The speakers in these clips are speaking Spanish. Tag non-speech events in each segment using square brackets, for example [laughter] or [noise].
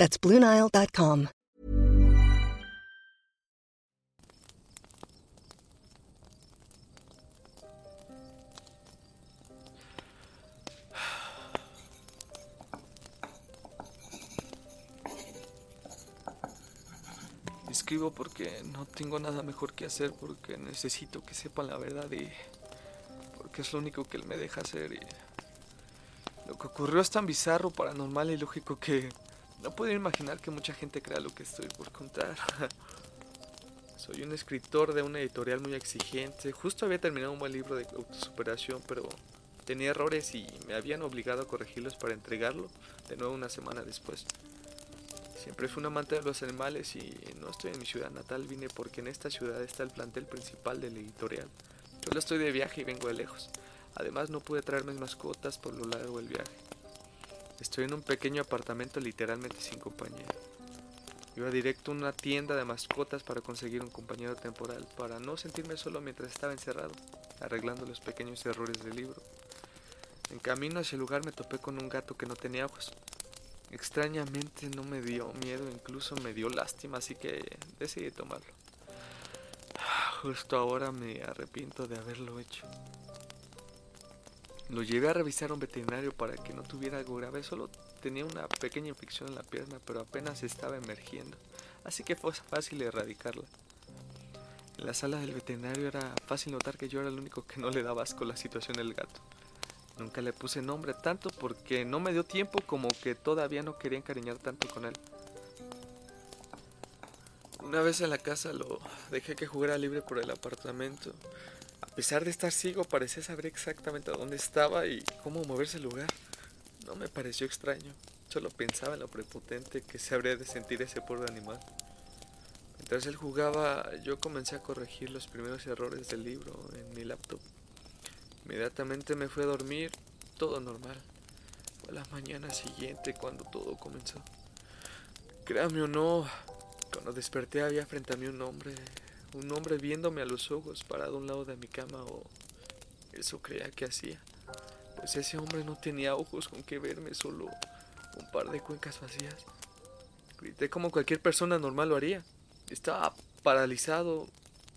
That's BlueNile.com. Escribo porque no tengo nada mejor que hacer, porque necesito que sepan la verdad y porque es lo único que él me deja hacer. Lo que ocurrió es tan bizarro, paranormal y lógico que no puedo imaginar que mucha gente crea lo que estoy por contar. [laughs] Soy un escritor de una editorial muy exigente. Justo había terminado un buen libro de autosuperación, pero tenía errores y me habían obligado a corregirlos para entregarlo de nuevo una semana después. Siempre fui un amante de los animales y no estoy en mi ciudad natal, vine porque en esta ciudad está el plantel principal del editorial. Yo estoy de viaje y vengo de lejos. Además no pude traer mis mascotas por lo largo del viaje. Estoy en un pequeño apartamento literalmente sin compañía. Iba directo a una tienda de mascotas para conseguir un compañero temporal, para no sentirme solo mientras estaba encerrado, arreglando los pequeños errores del libro. En camino hacia el lugar me topé con un gato que no tenía ojos. Extrañamente no me dio miedo, incluso me dio lástima, así que decidí tomarlo. Justo ahora me arrepiento de haberlo hecho. Lo llevé a revisar a un veterinario para que no tuviera algo grave, solo tenía una pequeña infección en la pierna, pero apenas estaba emergiendo, así que fue fácil erradicarla. En la sala del veterinario era fácil notar que yo era el único que no le daba asco la situación del gato. Nunca le puse nombre tanto porque no me dio tiempo como que todavía no quería encariñar tanto con él. Una vez en la casa lo dejé que jugara libre por el apartamento. A pesar de estar ciego, parecía saber exactamente dónde estaba y cómo moverse el lugar. No me pareció extraño, solo pensaba en lo prepotente que se habría de sentir ese pobre animal. Mientras él jugaba, yo comencé a corregir los primeros errores del libro en mi laptop. Inmediatamente me fui a dormir, todo normal. Fue la mañana siguiente cuando todo comenzó. Créame o no, cuando desperté había frente a mí un hombre, un hombre viéndome a los ojos parado a un lado de mi cama o eso creía que hacía. Pues ese hombre no tenía ojos con que verme, solo un par de cuencas vacías. Grité como cualquier persona normal lo haría. Estaba paralizado.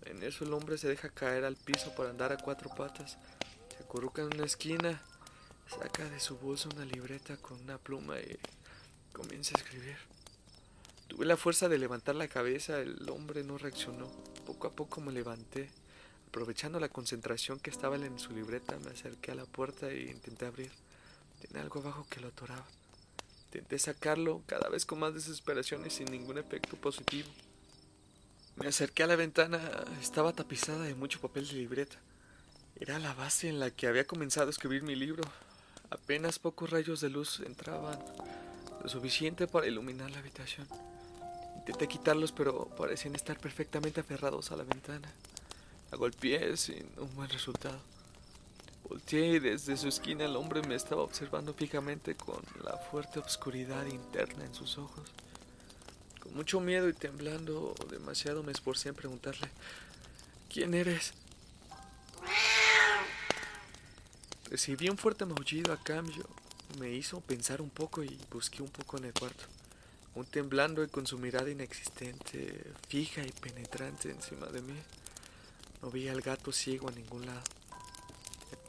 En eso el hombre se deja caer al piso para andar a cuatro patas acurruca en una esquina, saca de su bolsa una libreta con una pluma y comienza a escribir. Tuve la fuerza de levantar la cabeza, el hombre no reaccionó. Poco a poco me levanté. Aprovechando la concentración que estaba en su libreta, me acerqué a la puerta e intenté abrir. Tenía algo abajo que lo atoraba. Intenté sacarlo, cada vez con más desesperación y sin ningún efecto positivo. Me acerqué a la ventana, estaba tapizada de mucho papel de libreta. Era la base en la que había comenzado a escribir mi libro. Apenas pocos rayos de luz entraban, lo suficiente para iluminar la habitación. Intenté quitarlos, pero parecían estar perfectamente aferrados a la ventana. La golpeé sin un buen resultado. Volteé y desde su esquina el hombre me estaba observando fijamente con la fuerte obscuridad interna en sus ojos. Con mucho miedo y temblando demasiado me esforcé en preguntarle, ¿quién eres? Recibí un fuerte maullido a cambio. Me hizo pensar un poco y busqué un poco en el cuarto. Un temblando y con su mirada inexistente, fija y penetrante encima de mí. No vi al gato ciego a ningún lado.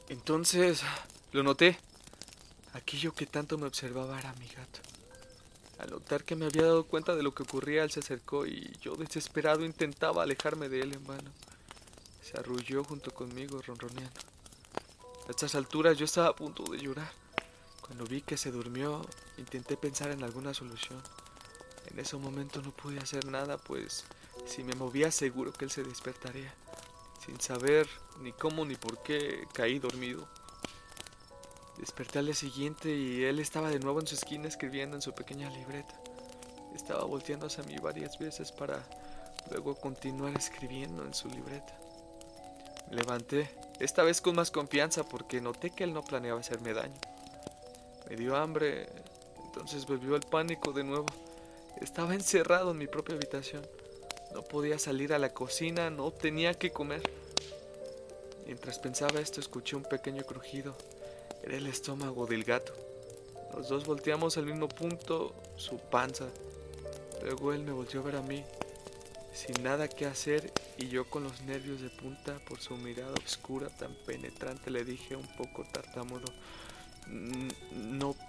Entonces lo noté. Aquello que tanto me observaba era mi gato. Al notar que me había dado cuenta de lo que ocurría, él se acercó y yo desesperado intentaba alejarme de él en vano. Se arrulló junto conmigo, ronroneando. A estas alturas yo estaba a punto de llorar. Cuando vi que se durmió, intenté pensar en alguna solución. En ese momento no pude hacer nada, pues si me movía seguro que él se despertaría. Sin saber ni cómo ni por qué caí dormido. Desperté al día siguiente y él estaba de nuevo en su esquina escribiendo en su pequeña libreta. Estaba volteando hacia mí varias veces para luego continuar escribiendo en su libreta. Me levanté, esta vez con más confianza porque noté que él no planeaba hacerme daño. Me dio hambre, entonces volvió el pánico de nuevo. Estaba encerrado en mi propia habitación. No podía salir a la cocina, no tenía que comer. Mientras pensaba esto, escuché un pequeño crujido. Era el estómago del gato. Los dos volteamos al mismo punto, su panza. Luego él me volvió a ver a mí, sin nada que hacer, y yo con los nervios de punta por su mirada oscura tan penetrante le dije un poco tartamudo, no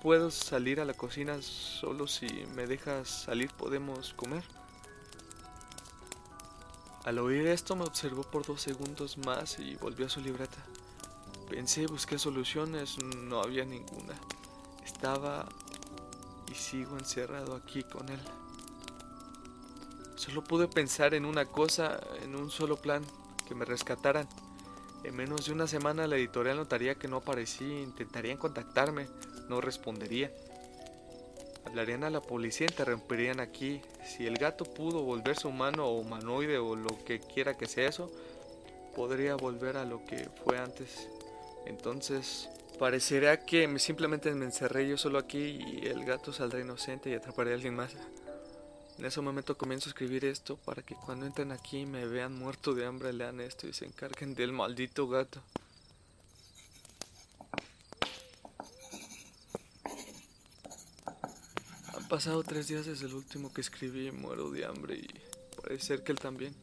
puedo salir a la cocina, solo si me dejas salir podemos comer. Al oír esto me observó por dos segundos más y volvió a su libreta. Pensé, busqué soluciones, no había ninguna. Estaba y sigo encerrado aquí con él. Solo pude pensar en una cosa, en un solo plan, que me rescataran. En menos de una semana la editorial notaría que no aparecí, intentarían contactarme, no respondería. Hablarían a la policía, interrumpirían aquí. Si el gato pudo volverse humano o humanoide o lo que quiera que sea eso, podría volver a lo que fue antes. Entonces, parecería que simplemente me encerré yo solo aquí y el gato saldrá inocente y atraparé a alguien más. En ese momento comienzo a escribir esto para que cuando entren aquí me vean muerto de hambre lean esto y se encarguen del maldito gato. Han pasado tres días desde el último que escribí muero de hambre y parece ser que él también.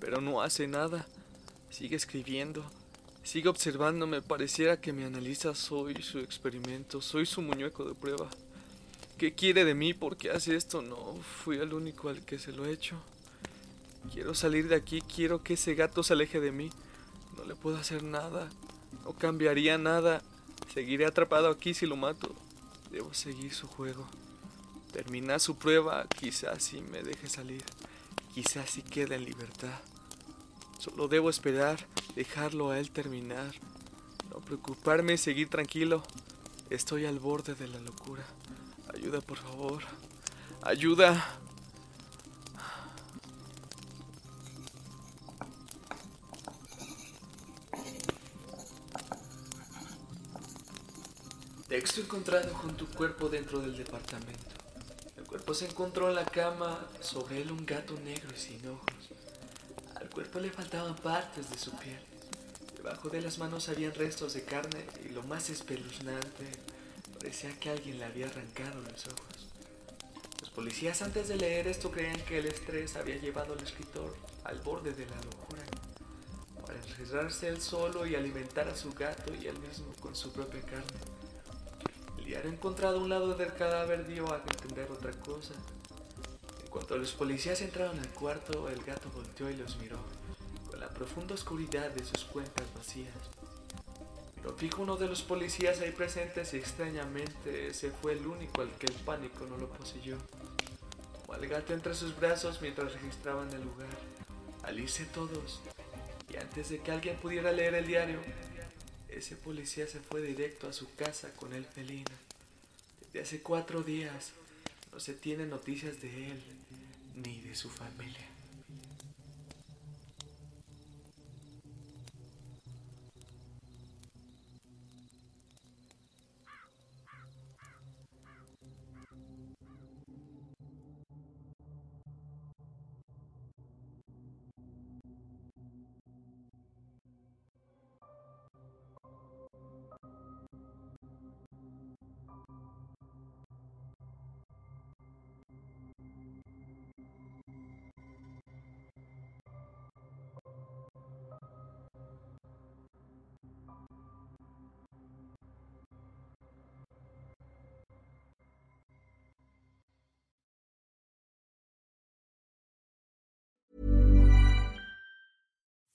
Pero no hace nada. Sigue escribiendo. Sigue observándome. Pareciera que me analiza. Soy su experimento. Soy su muñeco de prueba. ¿Qué quiere de mí? ¿Por qué hace esto? No, fui el único al que se lo he hecho. Quiero salir de aquí, quiero que ese gato se aleje de mí. No le puedo hacer nada, no cambiaría nada. Seguiré atrapado aquí si lo mato. Debo seguir su juego. Terminar su prueba, quizás si me deje salir. Quizás si quede en libertad. Solo debo esperar, dejarlo a él terminar. No preocuparme, seguir tranquilo. Estoy al borde de la locura. Ayuda, por favor. Ayuda. Texto encontrado a tu cuerpo dentro del departamento. Se encontró en la cama, sobre él un gato negro y sin ojos. Al cuerpo le faltaban partes de su piel. Debajo de las manos habían restos de carne y lo más espeluznante Parecía que alguien le había arrancado los ojos. Los policías antes de leer esto creían que el estrés había llevado al escritor al borde de la locura, para encerrarse él solo y alimentar a su gato y él mismo con su propia carne. El diario encontrado un lado del cadáver dio a entender otra cosa. En cuanto los policías entraron al cuarto, el gato volteó y los miró, con la profunda oscuridad de sus cuentas vacías. Lo fijo uno de los policías ahí presentes y extrañamente ese fue el único al que el pánico no lo poseyó. Tomó al gato entre sus brazos mientras registraban el lugar. Al irse todos, y antes de que alguien pudiera leer el diario, ese policía se fue directo a su casa con el felino. Desde hace cuatro días no se tienen noticias de él ni de su familia.